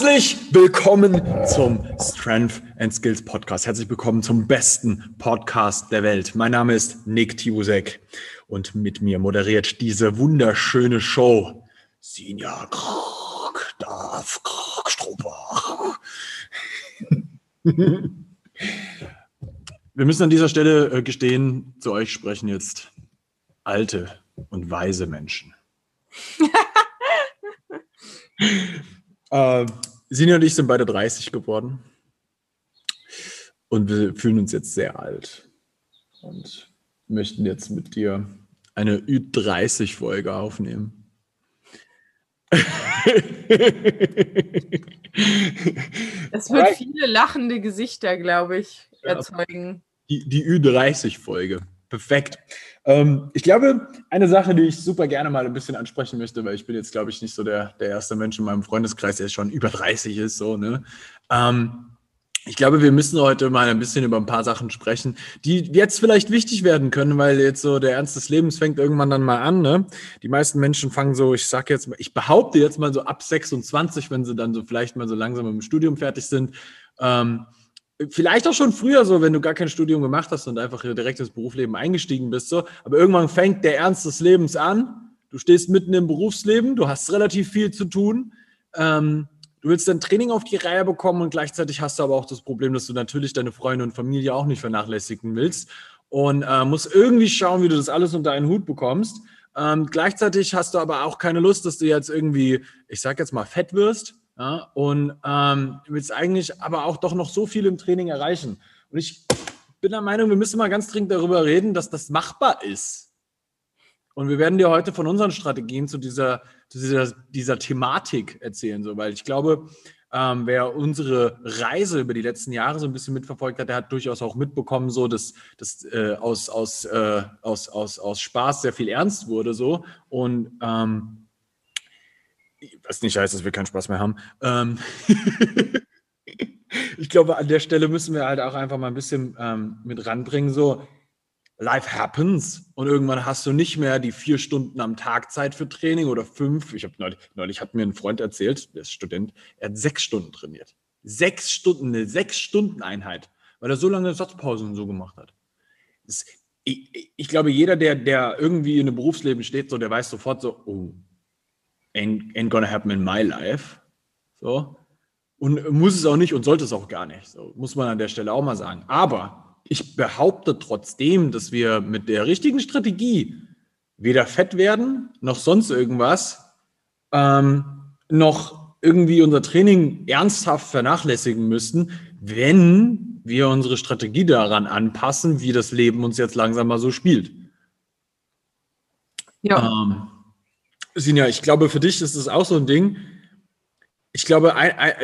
Herzlich willkommen zum Strength and Skills Podcast. Herzlich willkommen zum besten Podcast der Welt. Mein Name ist Nick Tibusek und mit mir moderiert diese wunderschöne Show Sinja Krog, Darf Krog, Wir müssen an dieser Stelle äh, gestehen, zu euch sprechen jetzt alte und weise Menschen. äh, Sina und ich sind beide 30 geworden. Und wir fühlen uns jetzt sehr alt. Und möchten jetzt mit dir eine Ü30-Folge aufnehmen. Es wird viele lachende Gesichter, glaube ich, erzeugen. Die, die Ü30-Folge. Perfekt. Ähm, ich glaube, eine Sache, die ich super gerne mal ein bisschen ansprechen möchte, weil ich bin jetzt, glaube ich, nicht so der, der erste Mensch in meinem Freundeskreis, der schon über 30 ist, so, ne? Ähm, ich glaube, wir müssen heute mal ein bisschen über ein paar Sachen sprechen, die jetzt vielleicht wichtig werden können, weil jetzt so der Ernst des Lebens fängt irgendwann dann mal an. Ne? Die meisten Menschen fangen so, ich sag jetzt mal, ich behaupte jetzt mal so ab 26, wenn sie dann so vielleicht mal so langsam dem Studium fertig sind, ähm, vielleicht auch schon früher so, wenn du gar kein Studium gemacht hast und einfach direkt ins Berufsleben eingestiegen bist, so. Aber irgendwann fängt der Ernst des Lebens an. Du stehst mitten im Berufsleben, du hast relativ viel zu tun. Ähm, du willst dein Training auf die Reihe bekommen und gleichzeitig hast du aber auch das Problem, dass du natürlich deine Freunde und Familie auch nicht vernachlässigen willst und äh, musst irgendwie schauen, wie du das alles unter einen Hut bekommst. Ähm, gleichzeitig hast du aber auch keine Lust, dass du jetzt irgendwie, ich sag jetzt mal, fett wirst ja, und ähm, willst eigentlich aber auch doch noch so viel im Training erreichen. Und ich bin der Meinung, wir müssen mal ganz dringend darüber reden, dass das machbar ist. Und wir werden dir heute von unseren Strategien zu dieser, zu dieser, dieser Thematik erzählen, so, weil ich glaube, ähm, wer unsere Reise über die letzten Jahre so ein bisschen mitverfolgt hat, der hat durchaus auch mitbekommen, so dass das äh, aus, aus, äh, aus, aus, aus Spaß sehr viel ernst wurde. So. Und ähm, was nicht heißt, dass wir keinen Spaß mehr haben. Ähm ich glaube, an der Stelle müssen wir halt auch einfach mal ein bisschen ähm, mit ranbringen, so Life happens und irgendwann hast du nicht mehr die vier Stunden am Tag Zeit für Training oder fünf. Ich habe neulich, neulich hat mir ein Freund erzählt, der ist Student, er hat sechs Stunden trainiert. Sechs Stunden, eine sechs Stunden Einheit, weil er so lange Satzpausen so gemacht hat. Ich, ich, glaube, jeder, der, der irgendwie in einem Berufsleben steht, so, der weiß sofort so, oh, ain't, ain't gonna happen in my life. So. Und muss es auch nicht und sollte es auch gar nicht. So, muss man an der Stelle auch mal sagen. Aber ich behaupte trotzdem, dass wir mit der richtigen Strategie weder fett werden, noch sonst irgendwas, ähm, noch irgendwie unser Training ernsthaft vernachlässigen müssten, wenn wir unsere Strategie daran anpassen, wie das Leben uns jetzt langsam mal so spielt. Ja. Ähm, Sinja, ich glaube, für dich ist es auch so ein Ding. Ich glaube,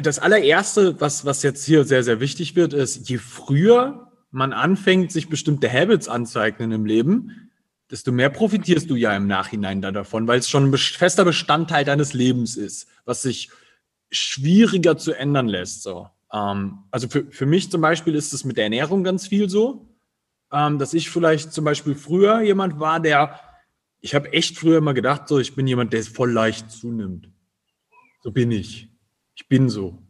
das allererste, was, was jetzt hier sehr, sehr wichtig wird, ist, je früher man anfängt, sich bestimmte Habits anzueignen im Leben, desto mehr profitierst du ja im Nachhinein dann davon, weil es schon ein fester Bestandteil deines Lebens ist, was sich schwieriger zu ändern lässt. So. Ähm, also für, für mich zum Beispiel ist es mit der Ernährung ganz viel so, ähm, dass ich vielleicht zum Beispiel früher jemand war, der ich habe echt früher immer gedacht, so, ich bin jemand, der voll leicht zunimmt. So bin ich. Ich bin so.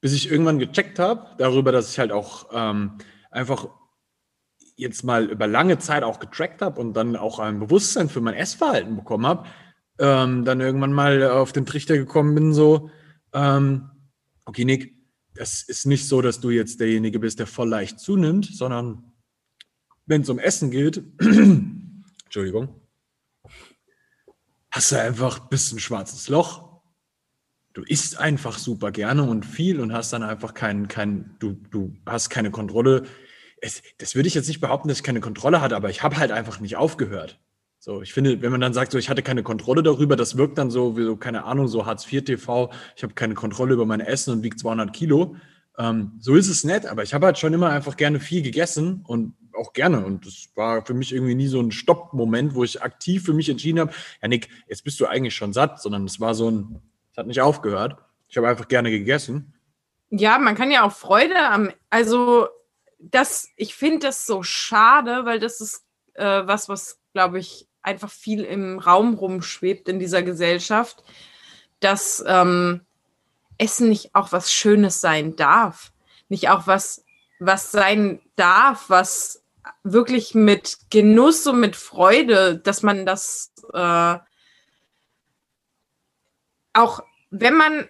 Bis ich irgendwann gecheckt habe, darüber, dass ich halt auch ähm, einfach jetzt mal über lange Zeit auch getrackt habe und dann auch ein Bewusstsein für mein Essverhalten bekommen habe, ähm, dann irgendwann mal auf den Trichter gekommen bin, so, ähm, okay, Nick, das ist nicht so, dass du jetzt derjenige bist, der voll leicht zunimmt, sondern wenn es um Essen geht, Entschuldigung, hast du einfach ein bisschen schwarzes Loch. Du isst einfach super gerne und viel und hast dann einfach keinen, kein, du, du hast keine Kontrolle. Es, das würde ich jetzt nicht behaupten, dass ich keine Kontrolle hatte, aber ich habe halt einfach nicht aufgehört. So, ich finde, wenn man dann sagt, so, ich hatte keine Kontrolle darüber, das wirkt dann so, wie so, keine Ahnung, so Hartz IV TV, ich habe keine Kontrolle über mein Essen und wiege 200 Kilo. Ähm, so ist es nett, aber ich habe halt schon immer einfach gerne viel gegessen und auch gerne. Und das war für mich irgendwie nie so ein Stopp-Moment, wo ich aktiv für mich entschieden habe, ja Nick, jetzt bist du eigentlich schon satt, sondern es war so ein, es hat nicht aufgehört. Ich habe einfach gerne gegessen. Ja, man kann ja auch Freude am, also das, ich finde das so schade, weil das ist äh, was, was, glaube ich, einfach viel im Raum rumschwebt in dieser Gesellschaft, dass ähm, Essen nicht auch was Schönes sein darf. Nicht auch was, was sein darf, was wirklich mit Genuss und mit Freude, dass man das äh, auch, wenn man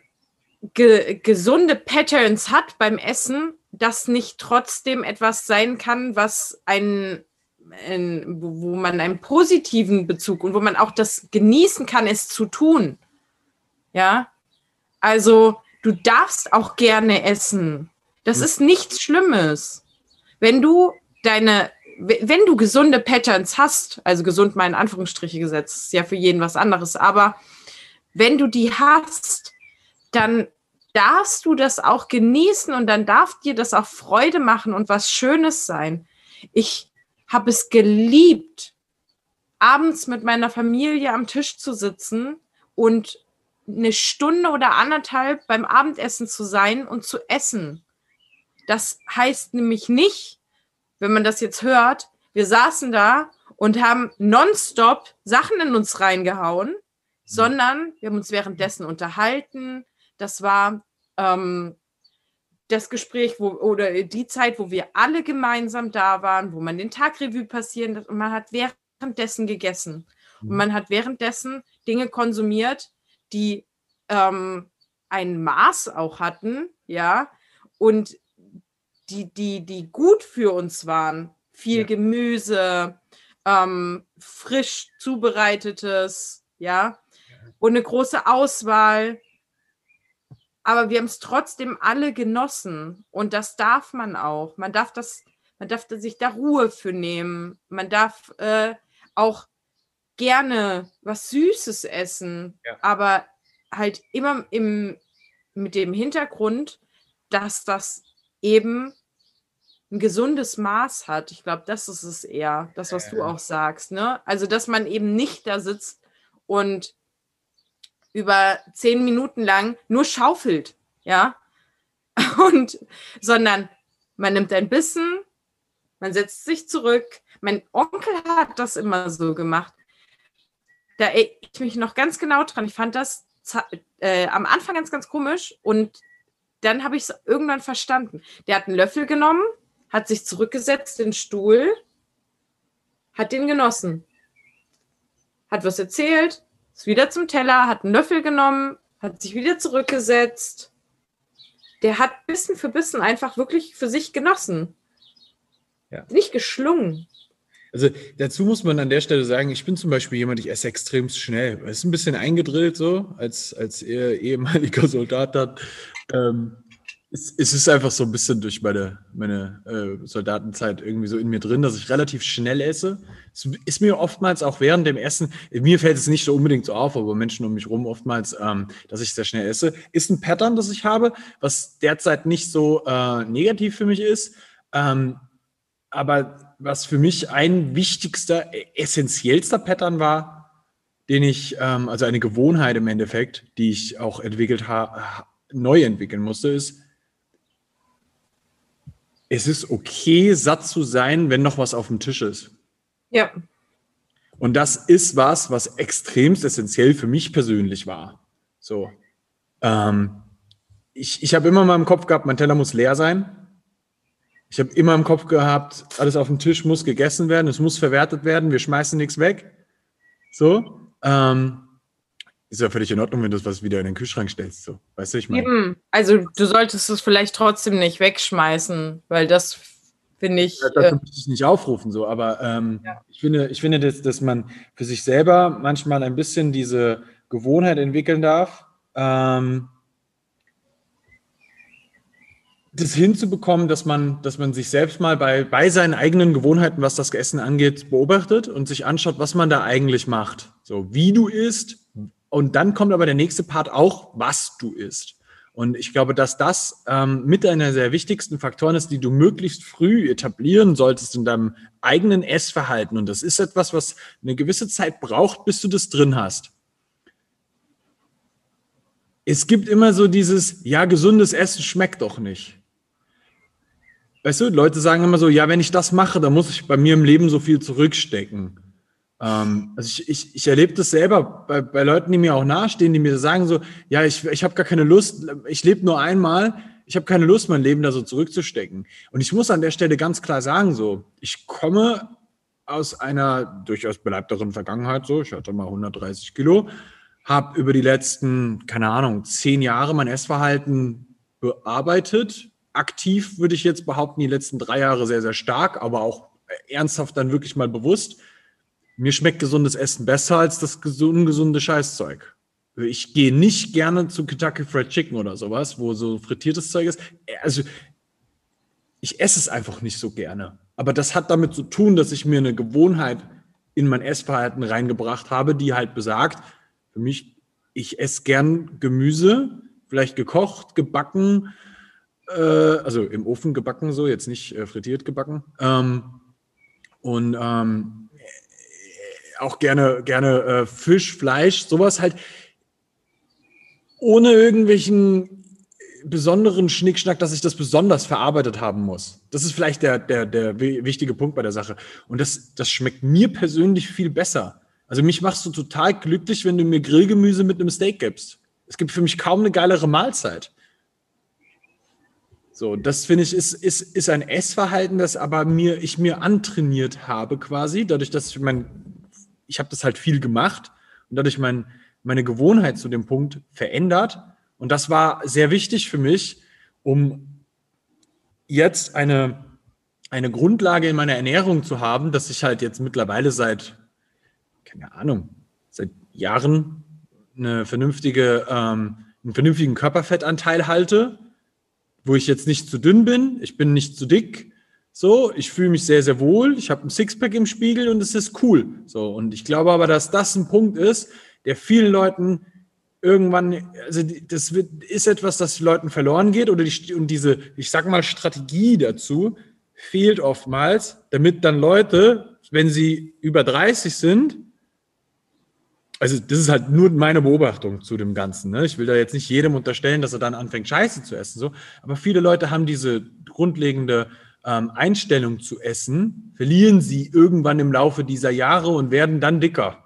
ge gesunde Patterns hat beim Essen, das nicht trotzdem etwas sein kann, was einen, ein, wo man einen positiven Bezug und wo man auch das genießen kann, es zu tun. Ja, also du darfst auch gerne essen. Das hm. ist nichts Schlimmes. Wenn du deine, wenn du gesunde Patterns hast, also gesund mal in Anführungsstriche gesetzt, ist ja für jeden was anderes, aber wenn du die hast, dann darfst du das auch genießen und dann darf dir das auch Freude machen und was Schönes sein. Ich habe es geliebt, abends mit meiner Familie am Tisch zu sitzen und eine Stunde oder anderthalb beim Abendessen zu sein und zu essen. Das heißt nämlich nicht, wenn man das jetzt hört, wir saßen da und haben nonstop Sachen in uns reingehauen, mhm. sondern wir haben uns währenddessen unterhalten. Das war ähm, das Gespräch wo, oder die Zeit, wo wir alle gemeinsam da waren, wo man den Tagrevue passieren und man hat währenddessen gegessen. Und mhm. man hat währenddessen Dinge konsumiert, die ähm, ein Maß auch hatten, ja, und die, die, die gut für uns waren. Viel ja. Gemüse, ähm, frisch zubereitetes, ja, und eine große Auswahl. Aber wir haben es trotzdem alle genossen. Und das darf man auch. Man darf das, man darf sich da Ruhe für nehmen. Man darf äh, auch gerne was Süßes essen, ja. aber halt immer im, mit dem Hintergrund, dass das eben ein gesundes Maß hat. Ich glaube, das ist es eher, das, was du auch sagst. Ne? Also, dass man eben nicht da sitzt und über zehn Minuten lang nur schaufelt, ja, und sondern man nimmt ein Bissen, man setzt sich zurück. Mein Onkel hat das immer so gemacht. Da erinnere ich mich noch ganz genau dran. Ich fand das äh, am Anfang ganz, ganz komisch und dann habe ich es irgendwann verstanden. Der hat einen Löffel genommen, hat sich zurückgesetzt, den Stuhl, hat den genossen, hat was erzählt, ist wieder zum Teller, hat einen Löffel genommen, hat sich wieder zurückgesetzt. Der hat Bissen für Bissen einfach wirklich für sich genossen. Ja. Nicht geschlungen. Also dazu muss man an der Stelle sagen, ich bin zum Beispiel jemand, ich esse extrem schnell. Es ist ein bisschen eingedrillt so, als, als ehemaliger Soldat hat. Ähm, es, es, ist einfach so ein bisschen durch meine, meine äh, Soldatenzeit irgendwie so in mir drin, dass ich relativ schnell esse. Es ist mir oftmals auch während dem Essen, mir fällt es nicht so unbedingt so auf, aber Menschen um mich rum oftmals, ähm, dass ich sehr schnell esse. Ist ein Pattern, das ich habe, was derzeit nicht so äh, negativ für mich ist. Ähm, aber was für mich ein wichtigster, essentiellster Pattern war, den ich, ähm, also eine Gewohnheit im Endeffekt, die ich auch entwickelt habe, neu entwickeln musste, ist, es ist okay, satt zu sein, wenn noch was auf dem Tisch ist. Ja. Und das ist was, was extremst essentiell für mich persönlich war. So. Ähm, ich ich habe immer mal im Kopf gehabt, mein Teller muss leer sein. Ich habe immer im Kopf gehabt, alles auf dem Tisch muss gegessen werden, es muss verwertet werden, wir schmeißen nichts weg. So. Ähm, ist ja völlig in Ordnung, wenn du was wieder in den Kühlschrank stellst. So. Weißt du, ich meine. Also du solltest es vielleicht trotzdem nicht wegschmeißen, weil das finde ich. Ja, das äh, ich nicht aufrufen, so, aber ähm, ja. ich finde, ich finde dass, dass man für sich selber manchmal ein bisschen diese Gewohnheit entwickeln darf. Ähm, das hinzubekommen, dass man, dass man sich selbst mal bei, bei seinen eigenen Gewohnheiten, was das Essen angeht, beobachtet und sich anschaut, was man da eigentlich macht. So, wie du isst, und dann kommt aber der nächste Part auch, was du isst. Und ich glaube, dass das ähm, mit einer der wichtigsten Faktoren ist, die du möglichst früh etablieren solltest in deinem eigenen Essverhalten. Und das ist etwas, was eine gewisse Zeit braucht, bis du das drin hast. Es gibt immer so dieses, ja, gesundes Essen schmeckt doch nicht. Weißt du, Leute sagen immer so, ja, wenn ich das mache, dann muss ich bei mir im Leben so viel zurückstecken. Ähm, also ich, ich, ich erlebe das selber bei, bei Leuten, die mir auch nahestehen, die mir sagen so, ja, ich, ich habe gar keine Lust, ich lebe nur einmal, ich habe keine Lust, mein Leben da so zurückzustecken. Und ich muss an der Stelle ganz klar sagen, so, ich komme aus einer durchaus beleibteren Vergangenheit, so, ich hatte mal 130 Kilo, habe über die letzten, keine Ahnung, zehn Jahre mein Essverhalten bearbeitet. Aktiv würde ich jetzt behaupten, die letzten drei Jahre sehr, sehr stark, aber auch ernsthaft dann wirklich mal bewusst mir schmeckt gesundes Essen besser als das ungesunde Scheißzeug. Ich gehe nicht gerne zu Kentucky Fried Chicken oder sowas, wo so frittiertes Zeug ist. Also ich esse es einfach nicht so gerne. Aber das hat damit zu tun, dass ich mir eine Gewohnheit in mein Essverhalten reingebracht habe, die halt besagt, für mich, ich esse gern Gemüse, vielleicht gekocht, gebacken, äh, also im Ofen gebacken so, jetzt nicht äh, frittiert gebacken. Ähm, und ähm, auch gerne, gerne äh, Fisch, Fleisch, sowas halt ohne irgendwelchen besonderen Schnickschnack, dass ich das besonders verarbeitet haben muss. Das ist vielleicht der, der, der wichtige Punkt bei der Sache. Und das, das schmeckt mir persönlich viel besser. Also mich machst du total glücklich, wenn du mir Grillgemüse mit einem Steak gibst. Es gibt für mich kaum eine geilere Mahlzeit. So, das finde ich ist, ist, ist ein Essverhalten, das aber mir, ich mir antrainiert habe quasi, dadurch, dass ich mein ich habe das halt viel gemacht und dadurch mein, meine Gewohnheit zu dem Punkt verändert. Und das war sehr wichtig für mich, um jetzt eine, eine Grundlage in meiner Ernährung zu haben, dass ich halt jetzt mittlerweile seit, keine Ahnung, seit Jahren eine vernünftige, ähm, einen vernünftigen Körperfettanteil halte, wo ich jetzt nicht zu dünn bin, ich bin nicht zu dick, so, ich fühle mich sehr, sehr wohl. Ich habe ein Sixpack im Spiegel und es ist cool. So, und ich glaube aber, dass das ein Punkt ist, der vielen Leuten irgendwann, also das wird, ist etwas, das Leuten verloren geht oder die, und diese, ich sag mal, Strategie dazu fehlt oftmals, damit dann Leute, wenn sie über 30 sind, also das ist halt nur meine Beobachtung zu dem Ganzen. Ne? Ich will da jetzt nicht jedem unterstellen, dass er dann anfängt, Scheiße zu essen, so. Aber viele Leute haben diese grundlegende ähm, Einstellung zu essen, verlieren sie irgendwann im Laufe dieser Jahre und werden dann dicker.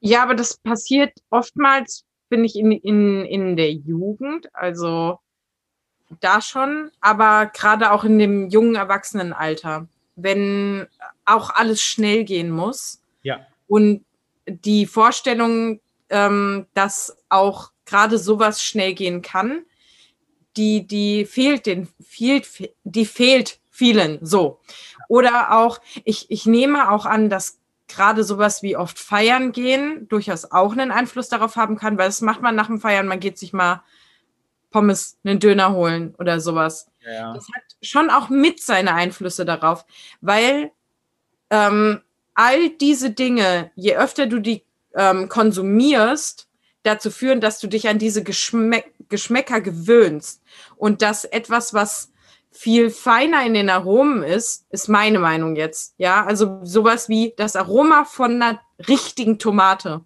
Ja, aber das passiert oftmals, finde ich, in, in, in der Jugend, also da schon, aber gerade auch in dem jungen Erwachsenenalter, wenn auch alles schnell gehen muss. Ja. Und die Vorstellung, ähm, dass auch gerade sowas schnell gehen kann, die, die fehlt den, fehlt, die fehlt vielen so. Oder auch, ich, ich nehme auch an, dass gerade sowas wie oft feiern gehen durchaus auch einen Einfluss darauf haben kann, weil das macht man nach dem Feiern, man geht sich mal Pommes, einen Döner holen oder sowas. Ja. Das hat schon auch mit seine Einflüsse darauf, weil ähm, all diese Dinge, je öfter du die ähm, konsumierst, dazu führen, dass du dich an diese Geschmäck Geschmäcker gewöhnst und dass etwas, was viel feiner in den Aromen ist, ist meine Meinung jetzt. Ja, also sowas wie das Aroma von einer richtigen Tomate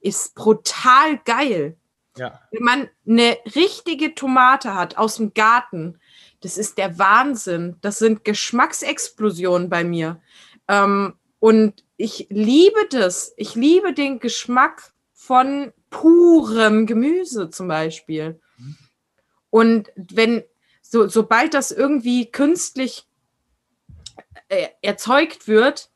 ist brutal geil. Ja. Wenn man eine richtige Tomate hat aus dem Garten, das ist der Wahnsinn. Das sind Geschmacksexplosionen bei mir. Ähm, und ich liebe das. Ich liebe den Geschmack von purem Gemüse zum Beispiel. Mhm. Und wenn so, sobald das irgendwie künstlich äh, erzeugt wird,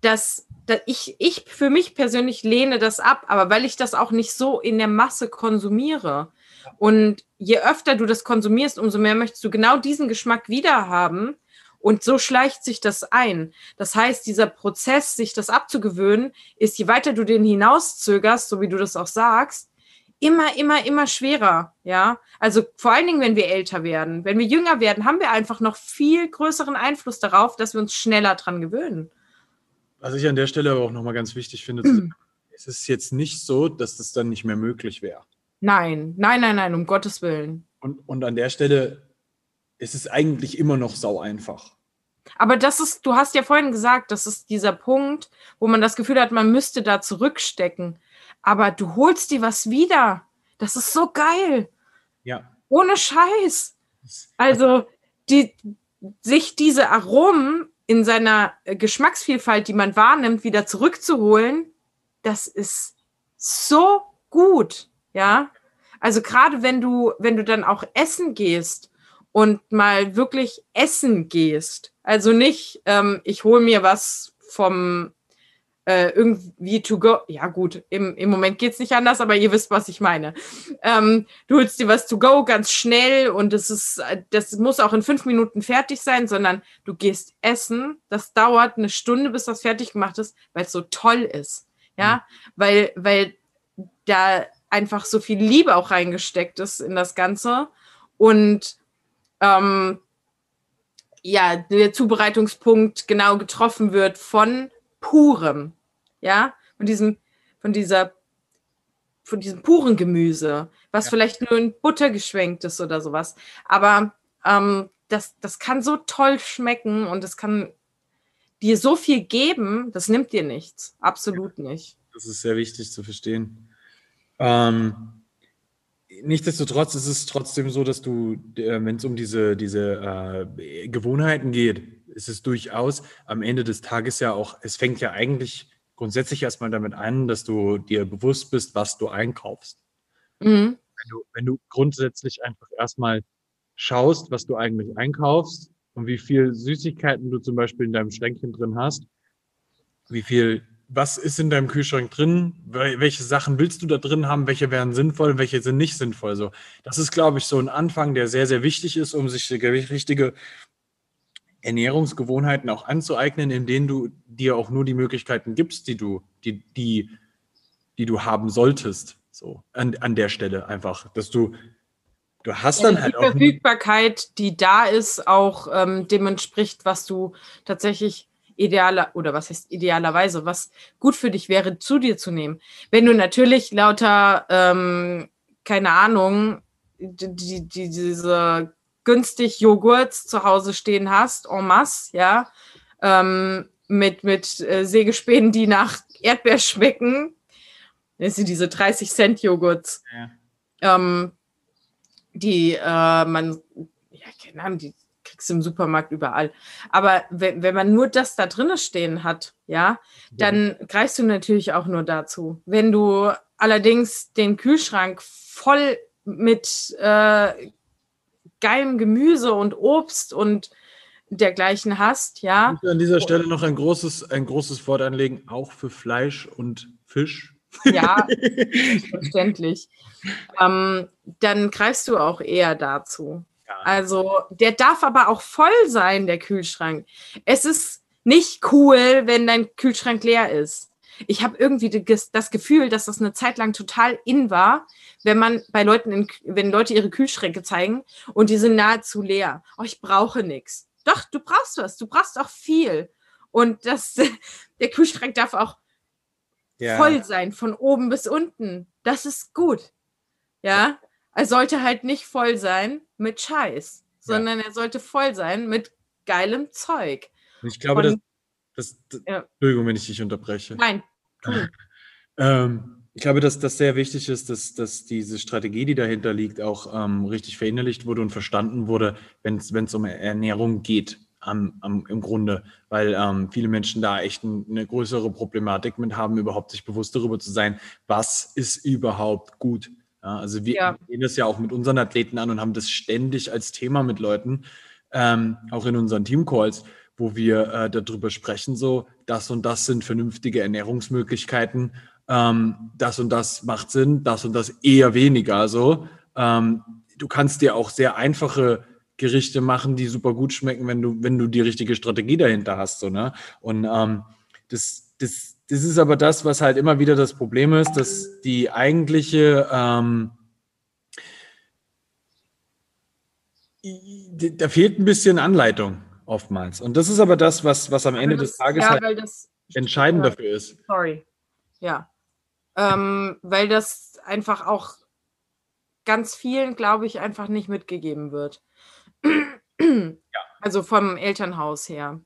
dass, dass ich, ich für mich persönlich lehne das ab, aber weil ich das auch nicht so in der Masse konsumiere. Und je öfter du das konsumierst, umso mehr möchtest du genau diesen Geschmack wieder haben. Und so schleicht sich das ein. Das heißt, dieser Prozess, sich das abzugewöhnen, ist, je weiter du den hinauszögerst, so wie du das auch sagst, immer, immer, immer schwerer. Ja, also vor allen Dingen, wenn wir älter werden. Wenn wir jünger werden, haben wir einfach noch viel größeren Einfluss darauf, dass wir uns schneller dran gewöhnen. Was ich an der Stelle aber auch nochmal ganz wichtig finde, mhm. es ist jetzt nicht so, dass das dann nicht mehr möglich wäre. Nein, nein, nein, nein, um Gottes Willen. Und, und an der Stelle ist es eigentlich immer noch sau einfach. Aber das ist, du hast ja vorhin gesagt, das ist dieser Punkt, wo man das Gefühl hat, man müsste da zurückstecken aber du holst dir was wieder. Das ist so geil. Ja. Ohne Scheiß. Also, die, sich diese Aromen in seiner äh, Geschmacksvielfalt, die man wahrnimmt, wieder zurückzuholen, das ist so gut, ja. Also gerade wenn du, wenn du dann auch essen gehst und mal wirklich essen gehst, also nicht, ähm, ich hole mir was vom äh, irgendwie to go. Ja, gut, im, im Moment geht es nicht anders, aber ihr wisst, was ich meine. Ähm, du holst dir was to go ganz schnell und das ist, das muss auch in fünf Minuten fertig sein, sondern du gehst essen. Das dauert eine Stunde, bis das fertig gemacht ist, weil es so toll ist. Ja, mhm. weil, weil da einfach so viel Liebe auch reingesteckt ist in das Ganze. Und ähm, ja, der Zubereitungspunkt genau getroffen wird von purem ja, von diesem, von dieser, von diesem puren Gemüse, was ja. vielleicht nur in Butter geschwenkt ist oder sowas. Aber ähm, das, das kann so toll schmecken und es kann dir so viel geben, das nimmt dir nichts. Absolut nicht. Das ist sehr wichtig zu verstehen. Ähm, nichtsdestotrotz ist es trotzdem so, dass du, äh, wenn es um diese, diese äh, Gewohnheiten geht, ist es durchaus am Ende des Tages ja auch, es fängt ja eigentlich grundsätzlich erstmal damit an, dass du dir bewusst bist, was du einkaufst. Mhm. Wenn, du, wenn du grundsätzlich einfach erstmal schaust, was du eigentlich einkaufst und wie viel Süßigkeiten du zum Beispiel in deinem Schränkchen drin hast, wie viel, was ist in deinem Kühlschrank drin, welche Sachen willst du da drin haben, welche wären sinnvoll, welche sind nicht sinnvoll. So, das ist, glaube ich, so ein Anfang, der sehr, sehr wichtig ist, um sich die richtige Ernährungsgewohnheiten auch anzueignen, in denen du dir auch nur die Möglichkeiten gibst, die du, die, die, die du haben solltest. So, an, an der Stelle einfach, dass du, du hast ja, dann halt die auch. Die Verfügbarkeit, die da ist, auch ähm, dem entspricht, was du tatsächlich idealer, oder was heißt idealerweise, was gut für dich wäre, zu dir zu nehmen. Wenn du natürlich lauter, ähm, keine Ahnung, die, die, diese günstig Joghurts zu Hause stehen hast, en masse, ja, ähm, mit, mit äh, Sägespänen, die nach Erdbeer schmecken. Das sind diese 30 Cent Joghurts, ja. ähm, die äh, man, ja, keine Ahnung, die kriegst du im Supermarkt überall. Aber wenn, wenn man nur das da drinnen stehen hat, ja, dann ja. greifst du natürlich auch nur dazu. Wenn du allerdings den Kühlschrank voll mit äh, geilem Gemüse und Obst und dergleichen hast, ja. Ich muss an dieser Stelle noch ein großes, ein großes Wort anlegen, auch für Fleisch und Fisch. Ja, verständlich. Ähm, dann greifst du auch eher dazu. Ja. Also, der darf aber auch voll sein, der Kühlschrank. Es ist nicht cool, wenn dein Kühlschrank leer ist. Ich habe irgendwie das Gefühl, dass das eine Zeit lang total in war, wenn man bei Leuten, in, wenn Leute ihre Kühlschränke zeigen und die sind nahezu leer. Oh, ich brauche nichts. Doch, du brauchst was. Du brauchst auch viel. Und das, der Kühlschrank darf auch ja. voll sein, von oben bis unten. Das ist gut. Ja, er sollte halt nicht voll sein mit Scheiß, sondern ja. er sollte voll sein mit geilem Zeug. Ich glaube, von, das, das ja. Entschuldigung, wenn ich dich unterbreche. Nein. ähm, ich glaube, dass das sehr wichtig ist, dass, dass diese Strategie, die dahinter liegt, auch ähm, richtig verinnerlicht wurde und verstanden wurde, wenn es um Ernährung geht, am, am, im Grunde, weil ähm, viele Menschen da echt ein, eine größere Problematik mit haben, überhaupt sich bewusst darüber zu sein, was ist überhaupt gut. Ja, also wir ja. gehen das ja auch mit unseren Athleten an und haben das ständig als Thema mit Leuten, ähm, auch in unseren Teamcalls, wo wir äh, darüber sprechen, so das und das sind vernünftige Ernährungsmöglichkeiten ähm, das und das macht Sinn, das und das eher weniger. So, ähm, du kannst dir auch sehr einfache Gerichte machen, die super gut schmecken, wenn du, wenn du die richtige Strategie dahinter hast. So, ne? Und ähm, das, das, das ist aber das, was halt immer wieder das Problem ist, dass die eigentliche ähm, da fehlt ein bisschen Anleitung oftmals. Und das ist aber das, was, was am Ende das, des Tages ja, halt entscheidend dafür ist. Sorry. Ja ähm, weil das einfach auch ganz vielen, glaube ich, einfach nicht mitgegeben wird. ja. Also vom Elternhaus her.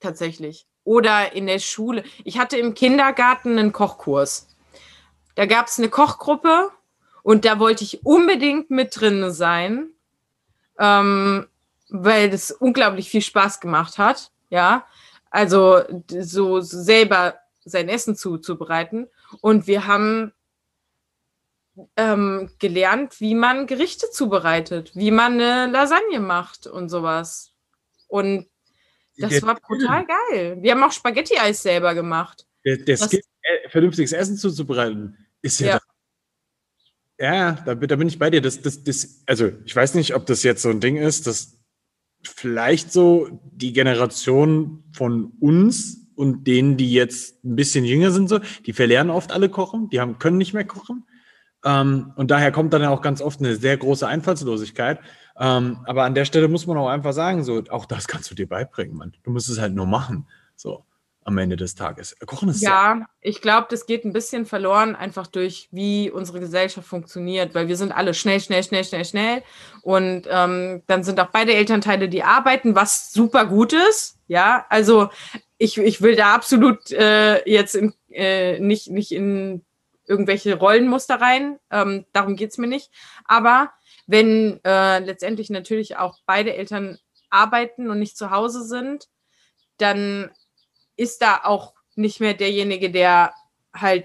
Tatsächlich. Oder in der Schule. Ich hatte im Kindergarten einen Kochkurs. Da gab es eine Kochgruppe und da wollte ich unbedingt mit drin sein. Ähm, weil es unglaublich viel Spaß gemacht hat. Ja, also so selber sein Essen zuzubereiten. Und wir haben ähm, gelernt, wie man Gerichte zubereitet, wie man eine Lasagne macht und sowas. Und das war brutal geil. Wir haben auch Spaghetti-Eis selber gemacht. Der, der Skill, äh, vernünftiges Essen zuzubereiten, ist ja. ja. Da, ja, da, da, bin ich bei dir. Das, das, das, also, ich weiß nicht, ob das jetzt so ein Ding ist, dass vielleicht so die Generation von uns und denen, die jetzt ein bisschen jünger sind, so, die verlernen oft alle kochen, die haben, können nicht mehr kochen. Ähm, und daher kommt dann auch ganz oft eine sehr große Einfallslosigkeit. Ähm, aber an der Stelle muss man auch einfach sagen, so, auch das kannst du dir beibringen, Mann. Du musst es halt nur machen. So am Ende des Tages. Kochen ist ja, ich glaube, das geht ein bisschen verloren, einfach durch, wie unsere Gesellschaft funktioniert, weil wir sind alle schnell, schnell, schnell, schnell, schnell. Und ähm, dann sind auch beide Elternteile, die arbeiten, was super gut ist. Ja, also ich, ich will da absolut äh, jetzt in, äh, nicht, nicht in irgendwelche Rollenmuster rein. Ähm, darum geht es mir nicht. Aber wenn äh, letztendlich natürlich auch beide Eltern arbeiten und nicht zu Hause sind, dann ist da auch nicht mehr derjenige, der halt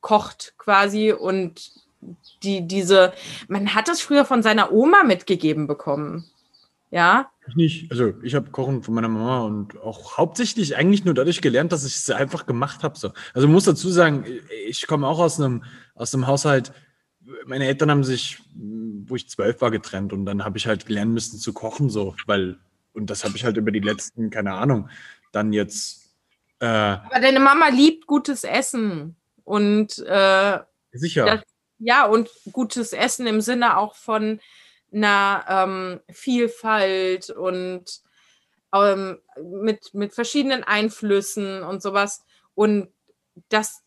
kocht quasi und die, diese, man hat das früher von seiner Oma mitgegeben bekommen. Ja. Ich nicht. Also ich habe Kochen von meiner Mama und auch hauptsächlich eigentlich nur dadurch gelernt, dass ich es einfach gemacht habe. So. Also muss dazu sagen, ich komme auch aus einem, aus einem Haushalt, meine Eltern haben sich, wo ich zwölf war, getrennt und dann habe ich halt lernen müssen zu kochen, so, weil, und das habe ich halt über die letzten, keine Ahnung, dann jetzt äh, Aber deine Mama liebt gutes Essen und äh, sicher. Das, ja, und gutes Essen im Sinne auch von einer ähm, Vielfalt und ähm, mit, mit verschiedenen Einflüssen und sowas. Und das.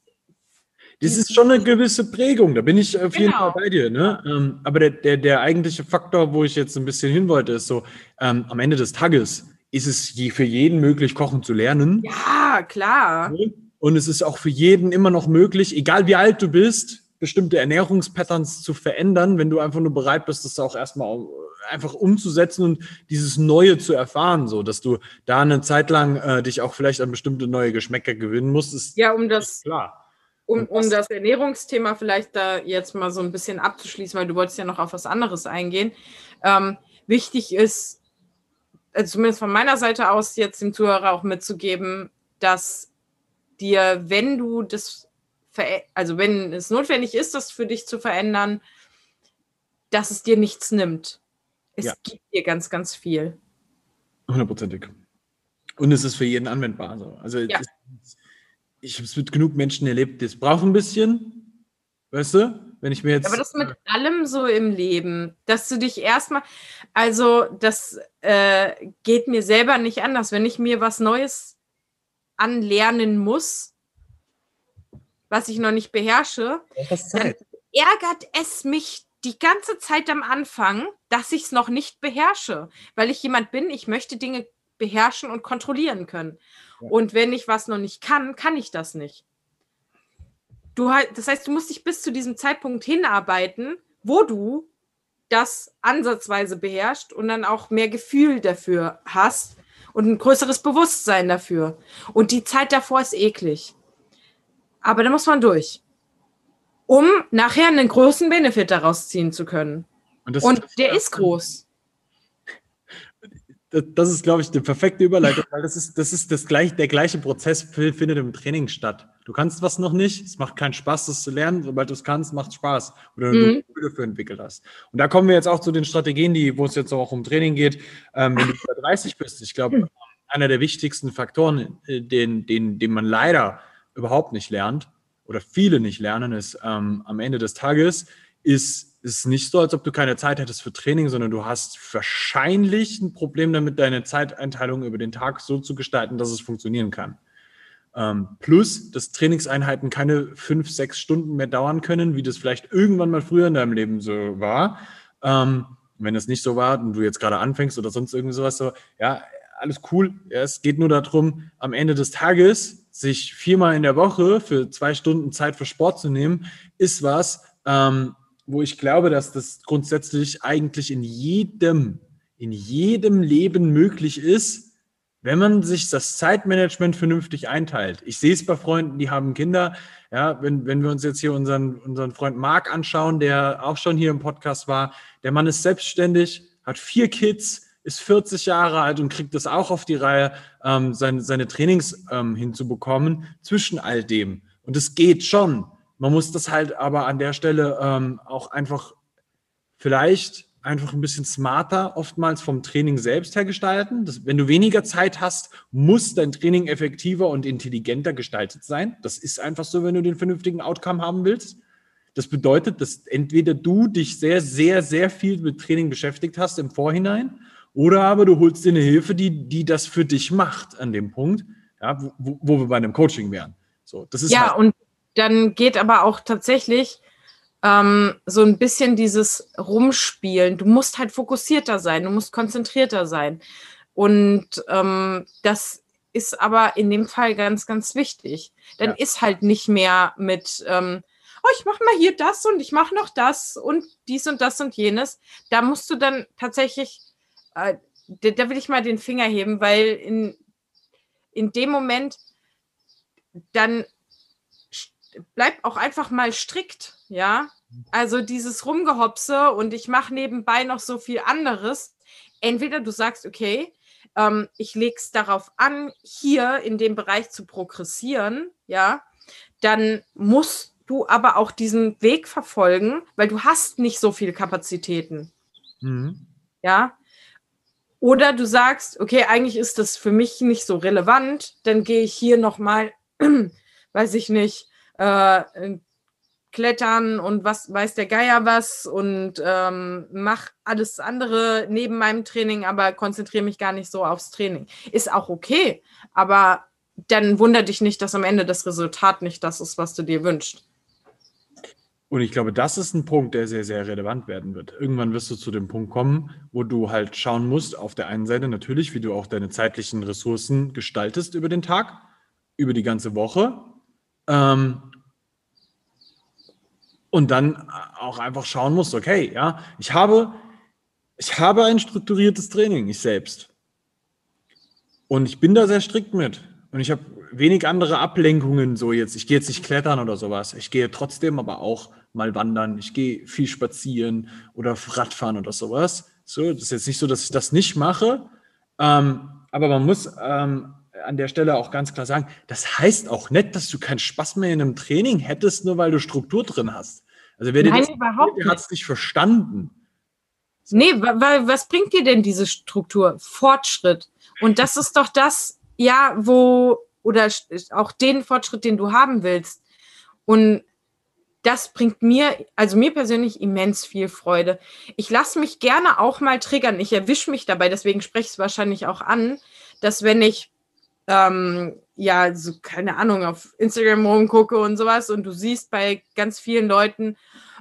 Das ist schon eine gewisse Prägung, da bin ich auf jeden genau. Fall bei dir. Ne? Ähm, aber der, der, der eigentliche Faktor, wo ich jetzt ein bisschen hin wollte, ist so, ähm, am Ende des Tages ist es für jeden möglich, kochen zu lernen. Ja, klar. Und es ist auch für jeden immer noch möglich, egal wie alt du bist, bestimmte Ernährungspatterns zu verändern, wenn du einfach nur bereit bist, das auch erstmal einfach umzusetzen und dieses Neue zu erfahren, so dass du da eine Zeit lang äh, dich auch vielleicht an bestimmte neue Geschmäcker gewinnen musst. Ist ja, um das klar. Um, um das Ernährungsthema vielleicht da jetzt mal so ein bisschen abzuschließen, weil du wolltest ja noch auf was anderes eingehen. Ähm, wichtig ist, also zumindest von meiner Seite aus, jetzt dem Zuhörer auch mitzugeben, dass dir, wenn du das, also wenn es notwendig ist, das für dich zu verändern, dass es dir nichts nimmt. Es ja. gibt dir ganz, ganz viel. Hundertprozentig. Und es ist für jeden anwendbar. Also, also ja. das, ich habe es mit genug Menschen erlebt, das braucht ein bisschen, weißt du? Wenn ich mir jetzt. Aber das mit allem so im Leben, dass du dich erstmal, also das äh, geht mir selber nicht anders. Wenn ich mir was Neues anlernen muss, was ich noch nicht beherrsche, dann ärgert es mich die ganze Zeit am Anfang, dass ich es noch nicht beherrsche, weil ich jemand bin, ich möchte Dinge beherrschen und kontrollieren können. Ja. Und wenn ich was noch nicht kann, kann ich das nicht. Du das heißt, du musst dich bis zu diesem Zeitpunkt hinarbeiten, wo du das ansatzweise beherrscht und dann auch mehr Gefühl dafür hast und ein größeres Bewusstsein dafür. Und die Zeit davor ist eklig. Aber da muss man durch, um nachher einen großen Benefit daraus ziehen zu können. Und, und der ist groß das ist, glaube ich, die perfekte Überleitung, weil das ist, das ist das gleich, der gleiche Prozess findet im Training statt. Du kannst was noch nicht, es macht keinen Spaß, das zu lernen. Sobald du es kannst, macht es Spaß. Oder mhm. du dafür entwickelt hast. Und da kommen wir jetzt auch zu den Strategien, die, wo es jetzt auch um Training geht. Ähm, wenn du über 30 bist, ich glaube, einer der wichtigsten Faktoren, äh, den, den, den man leider überhaupt nicht lernt, oder viele nicht lernen, ist ähm, am Ende des Tages, ist ist es nicht so, als ob du keine Zeit hättest für Training, sondern du hast wahrscheinlich ein Problem damit, deine Zeiteinteilung über den Tag so zu gestalten, dass es funktionieren kann. Ähm, plus, dass Trainingseinheiten keine fünf, sechs Stunden mehr dauern können, wie das vielleicht irgendwann mal früher in deinem Leben so war. Ähm, wenn es nicht so war und du jetzt gerade anfängst oder sonst irgendwie sowas so, ja, alles cool. Ja, es geht nur darum, am Ende des Tages sich viermal in der Woche für zwei Stunden Zeit für Sport zu nehmen, ist was, ähm, wo ich glaube, dass das grundsätzlich eigentlich in jedem, in jedem Leben möglich ist, wenn man sich das Zeitmanagement vernünftig einteilt. Ich sehe es bei Freunden, die haben Kinder. Ja, wenn, wenn wir uns jetzt hier unseren, unseren Freund Marc anschauen, der auch schon hier im Podcast war, der Mann ist selbstständig, hat vier Kids, ist 40 Jahre alt und kriegt das auch auf die Reihe, ähm, seine, seine Trainings ähm, hinzubekommen zwischen all dem. Und es geht schon. Man muss das halt aber an der Stelle ähm, auch einfach vielleicht einfach ein bisschen smarter oftmals vom Training selbst her gestalten. Das, wenn du weniger Zeit hast, muss dein Training effektiver und intelligenter gestaltet sein. Das ist einfach so, wenn du den vernünftigen Outcome haben willst. Das bedeutet, dass entweder du dich sehr, sehr, sehr viel mit Training beschäftigt hast im Vorhinein oder aber du holst dir eine Hilfe, die, die das für dich macht an dem Punkt, ja, wo, wo wir bei einem Coaching wären. So, das ist ja, halt und dann geht aber auch tatsächlich ähm, so ein bisschen dieses Rumspielen. Du musst halt fokussierter sein, du musst konzentrierter sein. Und ähm, das ist aber in dem Fall ganz, ganz wichtig. Dann ja. ist halt nicht mehr mit, ähm, oh, ich mache mal hier das und ich mache noch das und dies und das und jenes. Da musst du dann tatsächlich, äh, da, da will ich mal den Finger heben, weil in, in dem Moment dann bleib auch einfach mal strikt, ja. Also dieses Rumgehopse und ich mache nebenbei noch so viel anderes. Entweder du sagst, okay, ähm, ich lege es darauf an, hier in dem Bereich zu progressieren, ja, dann musst du aber auch diesen Weg verfolgen, weil du hast nicht so viele Kapazitäten. Mhm. Ja. Oder du sagst, okay, eigentlich ist das für mich nicht so relevant, dann gehe ich hier nochmal, weiß ich nicht, äh, klettern und was weiß der Geier was und ähm, mach alles andere neben meinem Training, aber konzentriere mich gar nicht so aufs Training. Ist auch okay, aber dann wundert dich nicht, dass am Ende das Resultat nicht das ist, was du dir wünschst. Und ich glaube, das ist ein Punkt, der sehr, sehr relevant werden wird. Irgendwann wirst du zu dem Punkt kommen, wo du halt schauen musst, auf der einen Seite natürlich, wie du auch deine zeitlichen Ressourcen gestaltest über den Tag, über die ganze Woche ähm, und dann auch einfach schauen muss, okay, ja, ich habe, ich habe ein strukturiertes Training, ich selbst. Und ich bin da sehr strikt mit. Und ich habe wenig andere Ablenkungen, so jetzt. Ich gehe jetzt nicht klettern oder sowas. Ich gehe trotzdem aber auch mal wandern. Ich gehe viel spazieren oder Radfahren oder sowas. So, das ist jetzt nicht so, dass ich das nicht mache. Ähm, aber man muss ähm, an der Stelle auch ganz klar sagen, das heißt auch nicht, dass du keinen Spaß mehr in einem Training hättest, nur weil du Struktur drin hast. Also wer Nein, den überhaupt hat es nicht verstanden. So. Nee, weil was bringt dir denn diese Struktur? Fortschritt. Und das ist doch das, ja, wo, oder auch den Fortschritt, den du haben willst. Und das bringt mir, also mir persönlich immens viel Freude. Ich lasse mich gerne auch mal triggern. Ich erwische mich dabei, deswegen spreche ich es wahrscheinlich auch an, dass wenn ich ähm, ja, so, keine Ahnung, auf Instagram rumgucke und sowas und du siehst bei ganz vielen Leuten,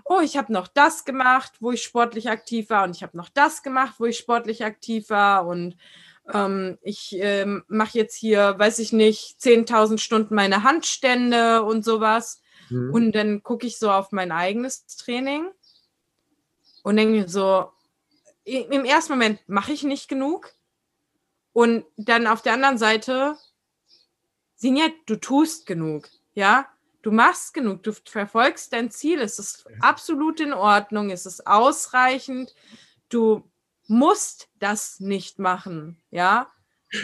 oh, ich habe noch das gemacht, wo ich sportlich aktiv war und ich habe noch das gemacht, wo ich sportlich aktiv war und ähm, ich ähm, mache jetzt hier, weiß ich nicht, 10.000 Stunden meine Handstände und sowas. Mhm. Und dann gucke ich so auf mein eigenes Training und denke mir so, im ersten Moment mache ich nicht genug. Und dann auf der anderen Seite, Sinja, du tust genug, ja? Du machst genug, du verfolgst dein Ziel, es ist absolut in Ordnung, es ist ausreichend. Du musst das nicht machen, ja,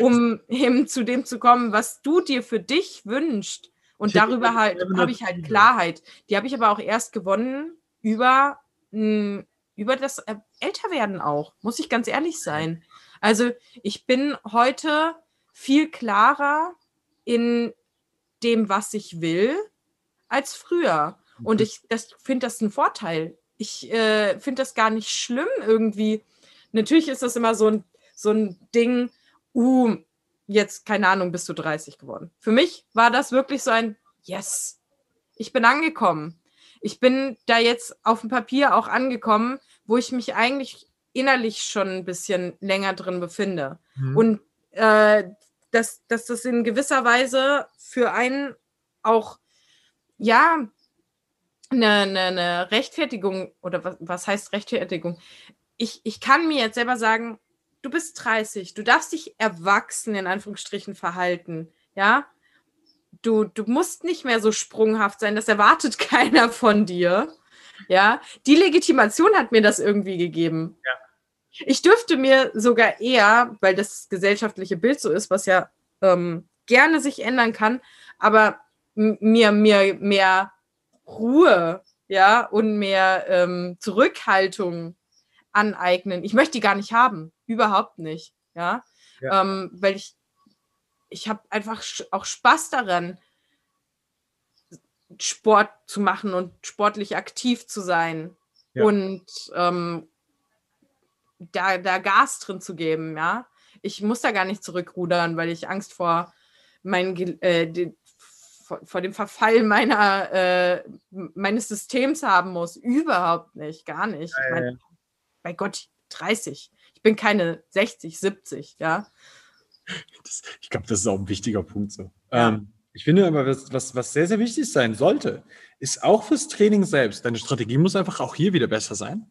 um eben zu dem zu kommen, was du dir für dich wünschst. Und darüber halt habe ich halt Klarheit. Die habe ich aber auch erst gewonnen über, über das Älterwerden auch, muss ich ganz ehrlich sein. Also ich bin heute viel klarer in dem, was ich will, als früher. Und mhm. ich finde das ein Vorteil. Ich äh, finde das gar nicht schlimm irgendwie. Natürlich ist das immer so ein, so ein Ding, uh, jetzt, keine Ahnung, bist du 30 geworden. Für mich war das wirklich so ein Yes, ich bin angekommen. Ich bin da jetzt auf dem Papier auch angekommen, wo ich mich eigentlich innerlich schon ein bisschen länger drin befinde. Mhm. Und äh, dass, dass das in gewisser Weise für einen auch, ja, eine, eine, eine Rechtfertigung oder was, was heißt Rechtfertigung? Ich, ich kann mir jetzt selber sagen, du bist 30, du darfst dich erwachsen in Anführungsstrichen verhalten, ja. Du, du musst nicht mehr so sprunghaft sein, das erwartet keiner von dir. Ja, die Legitimation hat mir das irgendwie gegeben. Ja. Ich dürfte mir sogar eher, weil das gesellschaftliche Bild so ist, was ja ähm, gerne sich ändern kann, aber mir, mir mehr Ruhe, ja, und mehr ähm, Zurückhaltung aneignen. Ich möchte die gar nicht haben, überhaupt nicht, ja, ja. Ähm, weil ich, ich habe einfach auch Spaß daran, Sport zu machen und sportlich aktiv zu sein ja. und ähm, da, da Gas drin zu geben, ja. Ich muss da gar nicht zurückrudern, weil ich Angst vor, mein, äh, die, vor, vor, dem Verfall meiner, äh, meines Systems haben muss. Überhaupt nicht, gar nicht. Ja, ich mein, bei Gott, 30. Ich bin keine 60, 70, ja. Das, ich glaube, das ist auch ein wichtiger Punkt so. Ja. Ähm, ich finde aber, was, was, was sehr, sehr wichtig sein sollte, ist auch fürs Training selbst. Deine Strategie muss einfach auch hier wieder besser sein.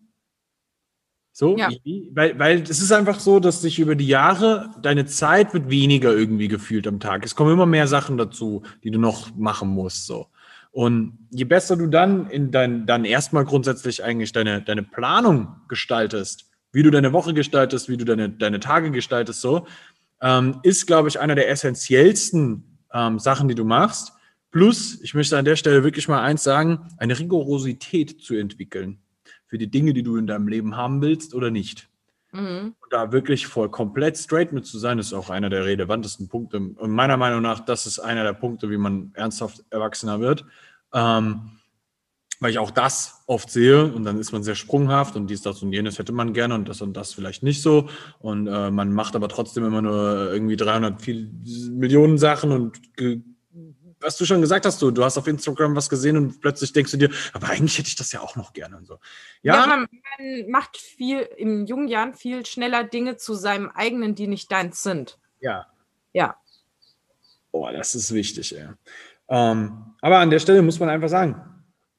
So, ja. weil, weil es ist einfach so, dass sich über die Jahre deine Zeit wird weniger irgendwie gefühlt am Tag. Es kommen immer mehr Sachen dazu, die du noch machen musst. So. Und je besser du dann in dein, dann erstmal grundsätzlich eigentlich deine, deine Planung gestaltest, wie du deine Woche gestaltest, wie du deine, deine Tage gestaltest, so, ähm, ist, glaube ich, einer der essentiellsten ähm, Sachen, die du machst. Plus, ich möchte an der Stelle wirklich mal eins sagen, eine Rigorosität zu entwickeln für die Dinge, die du in deinem Leben haben willst oder nicht. Mhm. Und da wirklich voll komplett straight mit zu sein, ist auch einer der relevantesten Punkte. Und meiner Meinung nach, das ist einer der Punkte, wie man ernsthaft erwachsener wird. Ähm, weil ich auch das oft sehe und dann ist man sehr sprunghaft und dies, das und jenes hätte man gerne und das und das vielleicht nicht so und äh, man macht aber trotzdem immer nur irgendwie 300 viel, Millionen Sachen und was du schon gesagt hast, du, du hast auf Instagram was gesehen und plötzlich denkst du dir, aber eigentlich hätte ich das ja auch noch gerne und so. Ja, ja man, man macht viel in jungen Jahren viel schneller Dinge zu seinem eigenen, die nicht deins sind. Ja. Ja. Boah, das ist wichtig, ey. Ähm, aber an der Stelle muss man einfach sagen,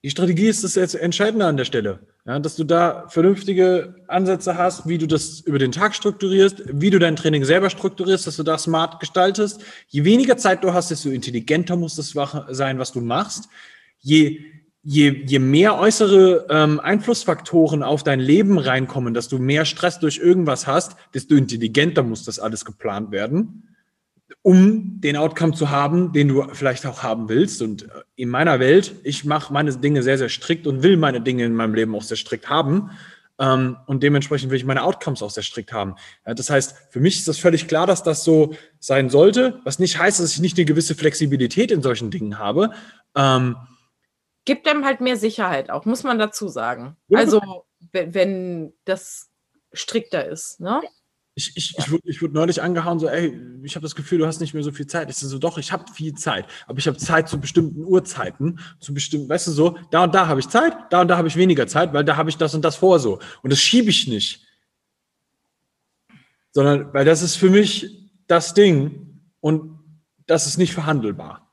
die Strategie ist das jetzt Entscheidende an der Stelle. Ja, dass du da vernünftige Ansätze hast, wie du das über den Tag strukturierst, wie du dein Training selber strukturierst, dass du da smart gestaltest. Je weniger Zeit du hast, desto intelligenter muss das sein, was du machst. Je, je, je mehr äußere ähm, Einflussfaktoren auf dein Leben reinkommen, dass du mehr Stress durch irgendwas hast, desto intelligenter muss das alles geplant werden um den Outcome zu haben, den du vielleicht auch haben willst. Und äh, in meiner Welt, ich mache meine Dinge sehr, sehr strikt und will meine Dinge in meinem Leben auch sehr strikt haben. Ähm, und dementsprechend will ich meine Outcomes auch sehr strikt haben. Das heißt, für mich ist das völlig klar, dass das so sein sollte, was nicht heißt, dass ich nicht eine gewisse Flexibilität in solchen Dingen habe. Ähm, Gibt einem halt mehr Sicherheit auch, muss man dazu sagen. Also, wenn das strikter ist. Ne? Ich, ich, ich, wurde, ich wurde neulich angehauen, so, ey, ich habe das Gefühl, du hast nicht mehr so viel Zeit. Ich so, doch, ich habe viel Zeit, aber ich habe Zeit zu bestimmten Uhrzeiten, zu bestimmten, weißt du so, da und da habe ich Zeit, da und da habe ich weniger Zeit, weil da habe ich das und das vor so. Und das schiebe ich nicht. Sondern, weil das ist für mich das Ding und das ist nicht verhandelbar.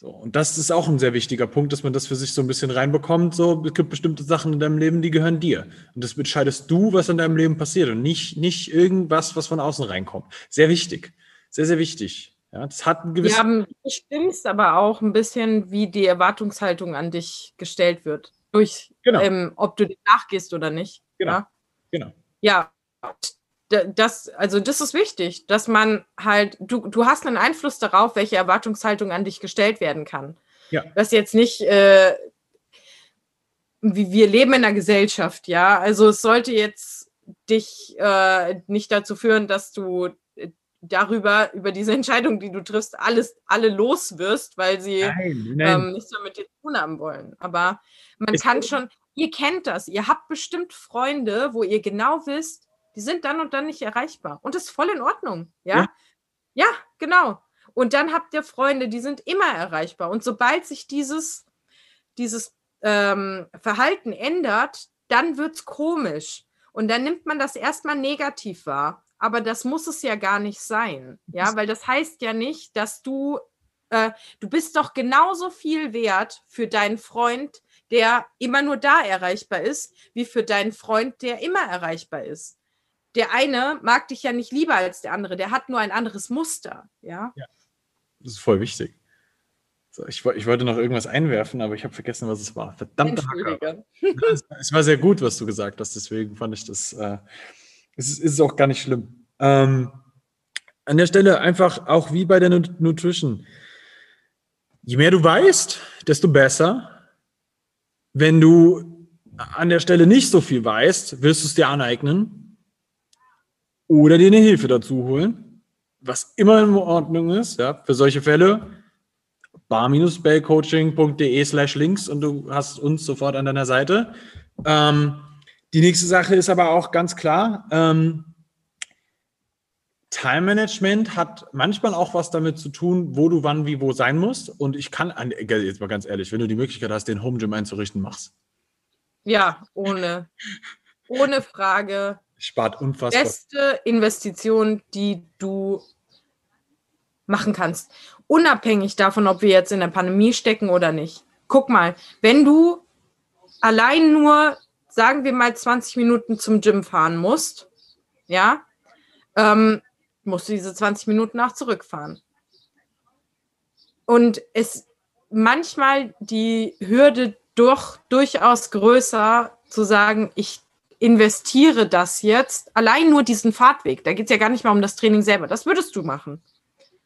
So, und das ist auch ein sehr wichtiger Punkt, dass man das für sich so ein bisschen reinbekommt. So, es gibt bestimmte Sachen in deinem Leben, die gehören dir. Und das entscheidest du, was in deinem Leben passiert und nicht, nicht irgendwas, was von außen reinkommt. Sehr wichtig. Sehr, sehr wichtig. Ja, das hat ein gewisses. Ja, bestimmst aber auch ein bisschen, wie die Erwartungshaltung an dich gestellt wird. Durch, genau. ähm, ob du nachgehst oder nicht. Genau. Ja? Genau. Ja, das, also das ist wichtig, dass man halt, du, du hast einen Einfluss darauf, welche Erwartungshaltung an dich gestellt werden kann. Ja. Das jetzt nicht, äh, wie wir leben in einer Gesellschaft, ja. Also es sollte jetzt dich äh, nicht dazu führen, dass du äh, darüber, über diese Entscheidung, die du triffst, alles, alle los wirst, weil sie nein, nein. Ähm, nichts mehr mit dir zu tun haben wollen. Aber man es kann schon, ihr kennt das, ihr habt bestimmt Freunde, wo ihr genau wisst, die sind dann und dann nicht erreichbar. Und das ist voll in Ordnung. Ja? ja, ja genau. Und dann habt ihr Freunde, die sind immer erreichbar. Und sobald sich dieses, dieses ähm, Verhalten ändert, dann wird es komisch. Und dann nimmt man das erstmal negativ wahr. Aber das muss es ja gar nicht sein. Ja, weil das heißt ja nicht, dass du, äh, du bist doch genauso viel wert für deinen Freund, der immer nur da erreichbar ist, wie für deinen Freund, der immer erreichbar ist. Der eine mag dich ja nicht lieber als der andere, der hat nur ein anderes Muster, ja. ja das ist voll wichtig. So, ich, ich, wollte noch irgendwas einwerfen, aber ich habe vergessen, was es war. Verdammt. es, es, war sehr gut, was du gesagt hast, deswegen fand ich das. Äh, es ist, ist auch gar nicht schlimm. Ähm, an der Stelle einfach auch wie bei der Nutrition. Je mehr du weißt, desto besser. Wenn du an der Stelle nicht so viel weißt, wirst du es dir aneignen oder dir eine Hilfe dazu holen, was immer in Ordnung ist. Ja, für solche Fälle bar-bellcoaching.de slash links und du hast uns sofort an deiner Seite. Ähm, die nächste Sache ist aber auch ganz klar, ähm, Time Management hat manchmal auch was damit zu tun, wo du wann, wie, wo sein musst. Und ich kann, jetzt mal ganz ehrlich, wenn du die Möglichkeit hast, den Home Gym einzurichten, mach's. Ja, ohne, ohne Frage. Spart unfassbar. Beste Investition, die du machen kannst. Unabhängig davon, ob wir jetzt in der Pandemie stecken oder nicht. Guck mal, wenn du allein nur, sagen wir mal, 20 Minuten zum Gym fahren musst, ja, ähm, musst du diese 20 Minuten nach zurückfahren. Und es manchmal die Hürde durch, durchaus größer zu sagen, ich investiere das jetzt, allein nur diesen Fahrtweg. Da geht es ja gar nicht mal um das Training selber. Das würdest du machen.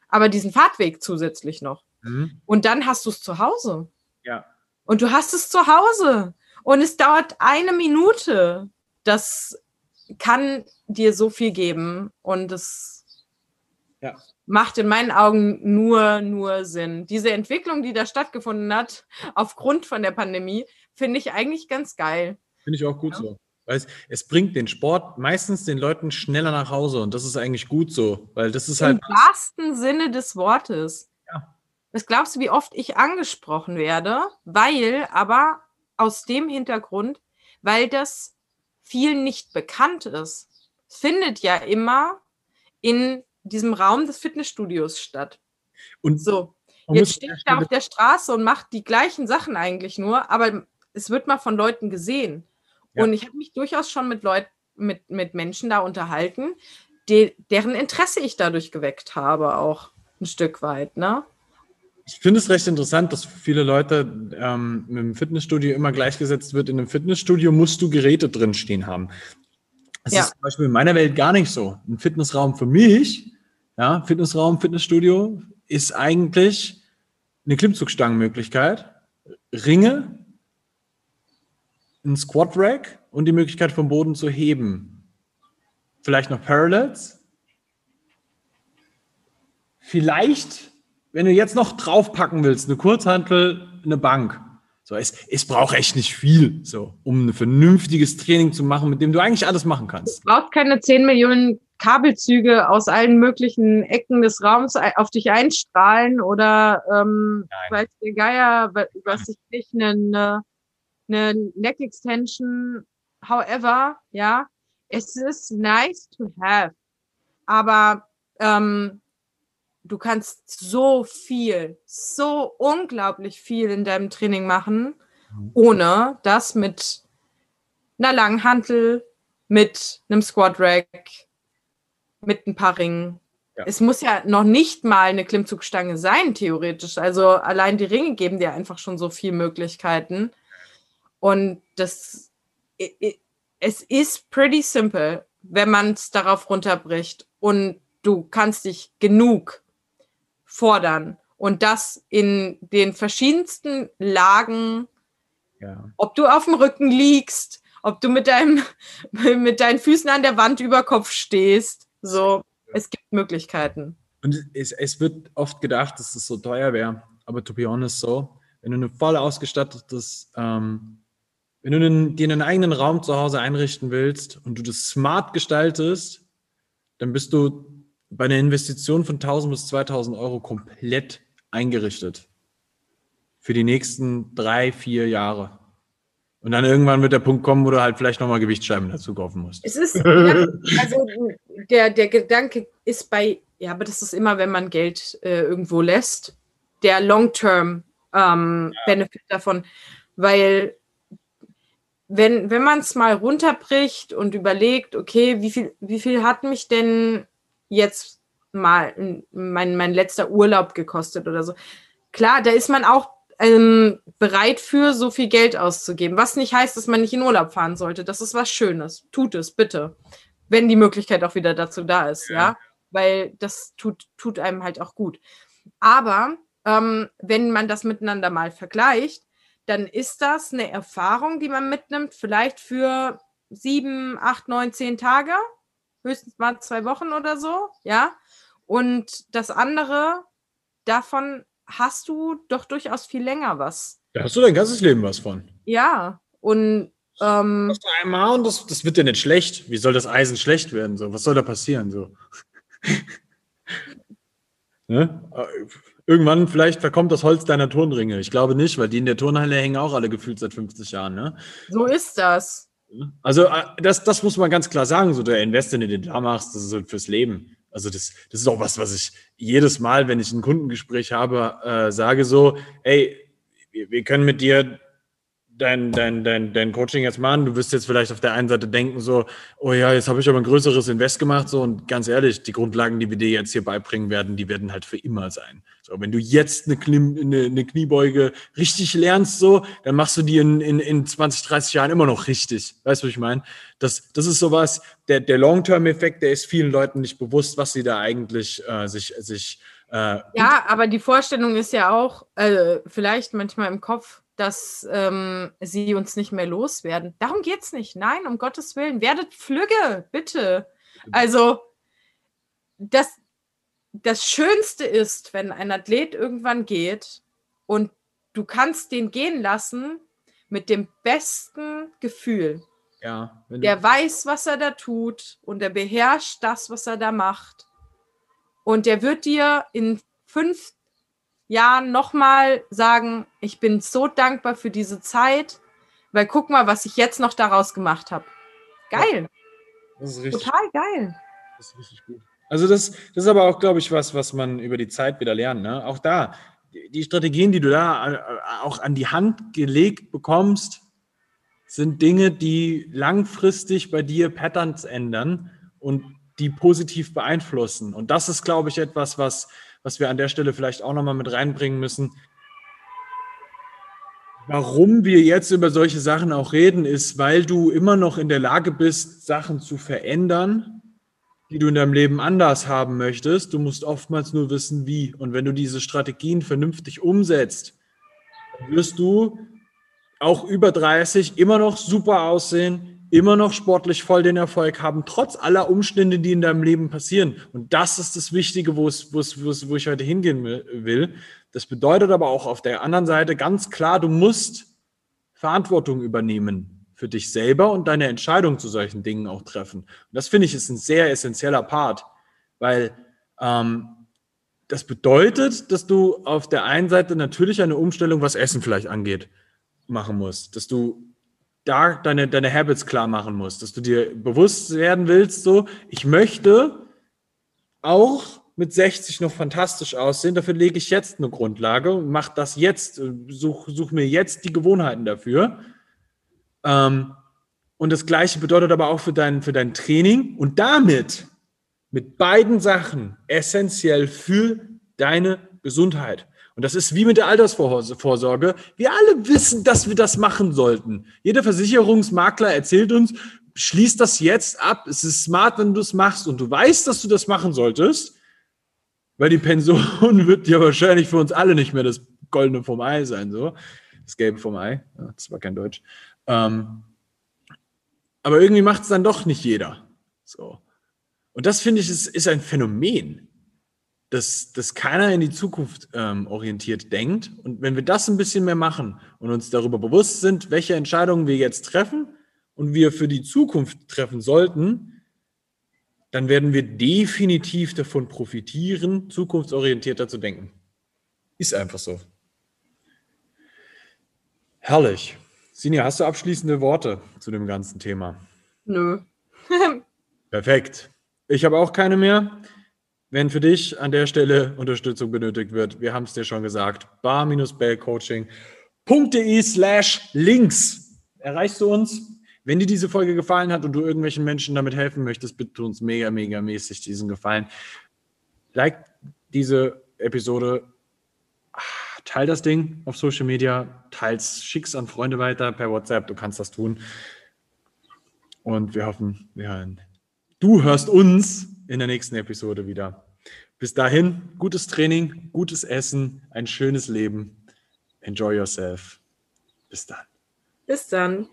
Aber diesen Fahrtweg zusätzlich noch. Mhm. Und dann hast du es zu Hause. Ja. Und du hast es zu Hause. Und es dauert eine Minute. Das kann dir so viel geben. Und es ja. macht in meinen Augen nur, nur Sinn. Diese Entwicklung, die da stattgefunden hat, aufgrund von der Pandemie, finde ich eigentlich ganz geil. Finde ich auch gut ja. so. Weil es, es, bringt den Sport meistens den Leuten schneller nach Hause und das ist eigentlich gut so, weil das ist halt. Im wahrsten Sinne des Wortes. Ja. Was glaubst du, wie oft ich angesprochen werde? Weil aber aus dem Hintergrund, weil das vielen nicht bekannt ist. Es findet ja immer in diesem Raum des Fitnessstudios statt. Und so, jetzt steht er auf der Straße und macht die gleichen Sachen eigentlich nur, aber es wird mal von Leuten gesehen. Ja. Und ich habe mich durchaus schon mit Leuten, mit, mit Menschen da unterhalten, die, deren Interesse ich dadurch geweckt habe, auch ein Stück weit, ne? Ich finde es recht interessant, dass viele Leute ähm, mit dem Fitnessstudio immer gleichgesetzt wird. In einem Fitnessstudio musst du Geräte drinstehen haben. Das ja. ist zum Beispiel in meiner Welt gar nicht so. Ein Fitnessraum für mich, ja, Fitnessraum, Fitnessstudio, ist eigentlich eine Klimmzugstangenmöglichkeit, Ringe, ein Squat Rack und die Möglichkeit vom Boden zu heben. Vielleicht noch Parallels. Vielleicht, wenn du jetzt noch draufpacken willst, eine Kurzhantel, eine Bank. So, es, es braucht echt nicht viel, so, um ein vernünftiges Training zu machen, mit dem du eigentlich alles machen kannst. Es braucht keine 10 Millionen Kabelzüge aus allen möglichen Ecken des Raums auf dich einstrahlen oder ähm, weiß der Geier, was ich nicht, eine, eine Neck Extension, however, ja, es ist nice to have, aber ähm, du kannst so viel, so unglaublich viel in deinem Training machen, mhm. ohne das mit einer Langhantel, mit einem Squat Rack, mit ein paar Ringen. Ja. Es muss ja noch nicht mal eine Klimmzugstange sein, theoretisch. Also allein die Ringe geben dir einfach schon so viele Möglichkeiten. Und das, es ist pretty simple, wenn man es darauf runterbricht. Und du kannst dich genug fordern. Und das in den verschiedensten Lagen, ja. ob du auf dem Rücken liegst, ob du mit, deinem, mit deinen Füßen an der Wand über Kopf stehst. So, es gibt Möglichkeiten. Und es, es wird oft gedacht, dass es so teuer wäre. Aber to be honest, so, wenn du ein voll ausgestattetes ähm, wenn du einen, dir einen eigenen Raum zu Hause einrichten willst und du das smart gestaltest, dann bist du bei einer Investition von 1000 bis 2000 Euro komplett eingerichtet. Für die nächsten drei, vier Jahre. Und dann irgendwann wird der Punkt kommen, wo du halt vielleicht nochmal Gewichtsscheiben dazu kaufen musst. Es ist, also der, der Gedanke ist bei, ja, aber das ist immer, wenn man Geld äh, irgendwo lässt, der Long-Term ähm, ja. Benefit davon, weil wenn, wenn man es mal runterbricht und überlegt, okay, wie viel, wie viel hat mich denn jetzt mal mein, mein letzter Urlaub gekostet oder so. Klar, da ist man auch ähm, bereit für, so viel Geld auszugeben. Was nicht heißt, dass man nicht in Urlaub fahren sollte. Das ist was Schönes. Tut es, bitte. Wenn die Möglichkeit auch wieder dazu da ist, ja. ja? Weil das tut, tut einem halt auch gut. Aber ähm, wenn man das miteinander mal vergleicht, dann ist das eine Erfahrung, die man mitnimmt, vielleicht für sieben, acht, neun, zehn Tage, höchstens mal zwei Wochen oder so, ja. Und das andere, davon hast du doch durchaus viel länger was. Da hast du dein ganzes Leben was von. Ja, und ähm, das einmal und das, das wird ja nicht schlecht. Wie soll das Eisen schlecht werden? So? Was soll da passieren? So? ne? Irgendwann vielleicht verkommt das Holz deiner Turnringe. Ich glaube nicht, weil die in der Turnhalle hängen auch alle gefühlt seit 50 Jahren. Ne? So ist das. Also äh, das, das muss man ganz klar sagen. So der Invest, den du da machst, das ist so fürs Leben. Also das, das ist auch was, was ich jedes Mal, wenn ich ein Kundengespräch habe, äh, sage so, ey, wir, wir können mit dir dein, dein, dein, dein Coaching jetzt machen. Du wirst jetzt vielleicht auf der einen Seite denken, so, oh ja, jetzt habe ich aber ein größeres Invest gemacht. So, und ganz ehrlich, die Grundlagen, die wir dir jetzt hier beibringen werden, die werden halt für immer sein. So, wenn du jetzt eine, Knie, eine, eine Kniebeuge richtig lernst, so, dann machst du die in, in, in 20, 30 Jahren immer noch richtig. Weißt du, was ich meine? Das, das ist sowas, der, der Long-Term-Effekt, der ist vielen Leuten nicht bewusst, was sie da eigentlich äh, sich, sich äh, ja, aber die Vorstellung ist ja auch äh, vielleicht manchmal im Kopf, dass ähm, sie uns nicht mehr loswerden. Darum geht es nicht. Nein, um Gottes Willen. Werdet Flügge, bitte. Also, das, das Schönste ist, wenn ein Athlet irgendwann geht und du kannst den gehen lassen mit dem besten Gefühl. Ja, der weiß, was er da tut und er beherrscht das, was er da macht. Und der wird dir in fünf Jahren nochmal sagen, ich bin so dankbar für diese Zeit, weil guck mal, was ich jetzt noch daraus gemacht habe. Geil. Das ist richtig, Total geil. Das ist richtig gut. Also das, das ist aber auch, glaube ich, was, was man über die Zeit wieder lernt. Ne? Auch da, die Strategien, die du da äh, auch an die Hand gelegt bekommst, sind Dinge, die langfristig bei dir Patterns ändern und die positiv beeinflussen. Und das ist, glaube ich, etwas, was, was wir an der Stelle vielleicht auch nochmal mit reinbringen müssen. Warum wir jetzt über solche Sachen auch reden, ist, weil du immer noch in der Lage bist, Sachen zu verändern, die du in deinem Leben anders haben möchtest. Du musst oftmals nur wissen, wie. Und wenn du diese Strategien vernünftig umsetzt, wirst du auch über 30 immer noch super aussehen, immer noch sportlich voll den Erfolg haben, trotz aller Umstände, die in deinem Leben passieren. Und das ist das Wichtige, wo, es, wo, es, wo, es, wo ich heute hingehen will. Das bedeutet aber auch auf der anderen Seite ganz klar, du musst Verantwortung übernehmen für dich selber und deine Entscheidung zu solchen Dingen auch treffen. Und das finde ich ist ein sehr essentieller Part, weil ähm, das bedeutet, dass du auf der einen Seite natürlich eine Umstellung, was Essen vielleicht angeht, machen musst, dass du da deine, deine Habits klar machen musst, dass du dir bewusst werden willst, so, ich möchte auch mit 60 noch fantastisch aussehen, dafür lege ich jetzt eine Grundlage und mach das jetzt, such, such mir jetzt die Gewohnheiten dafür. Ähm, und das Gleiche bedeutet aber auch für dein, für dein Training und damit mit beiden Sachen essentiell für deine Gesundheit. Und das ist wie mit der Altersvorsorge. Wir alle wissen, dass wir das machen sollten. Jeder Versicherungsmakler erzählt uns, schließ das jetzt ab. Es ist smart, wenn du es machst und du weißt, dass du das machen solltest, weil die Pension wird ja wahrscheinlich für uns alle nicht mehr das Goldene vom Ei sein, so. Das Gelbe vom Ei. Das war kein Deutsch. Ähm, aber irgendwie macht es dann doch nicht jeder. So. Und das finde ich ist, ist ein Phänomen dass, dass keiner in die Zukunft ähm, orientiert denkt. Und wenn wir das ein bisschen mehr machen und uns darüber bewusst sind, welche Entscheidungen wir jetzt treffen und wir für die Zukunft treffen sollten, dann werden wir definitiv davon profitieren, zukunftsorientierter zu denken. Ist einfach so. Herrlich. Sinja, hast du abschließende Worte zu dem ganzen Thema? Nö. Perfekt. Ich habe auch keine mehr. Wenn für dich an der Stelle Unterstützung benötigt wird, wir haben es dir schon gesagt, bar-bellcoaching.de slash links. erreichst du uns. Wenn dir diese Folge gefallen hat und du irgendwelchen Menschen damit helfen möchtest, bitte uns mega, mega mäßig diesen Gefallen. Like diese Episode, teil das Ding auf Social Media, teils, schick's an Freunde weiter per WhatsApp, du kannst das tun. Und wir hoffen, wir hören. Du hörst uns in der nächsten Episode wieder. Bis dahin, gutes Training, gutes Essen, ein schönes Leben. Enjoy yourself. Bis dann. Bis dann.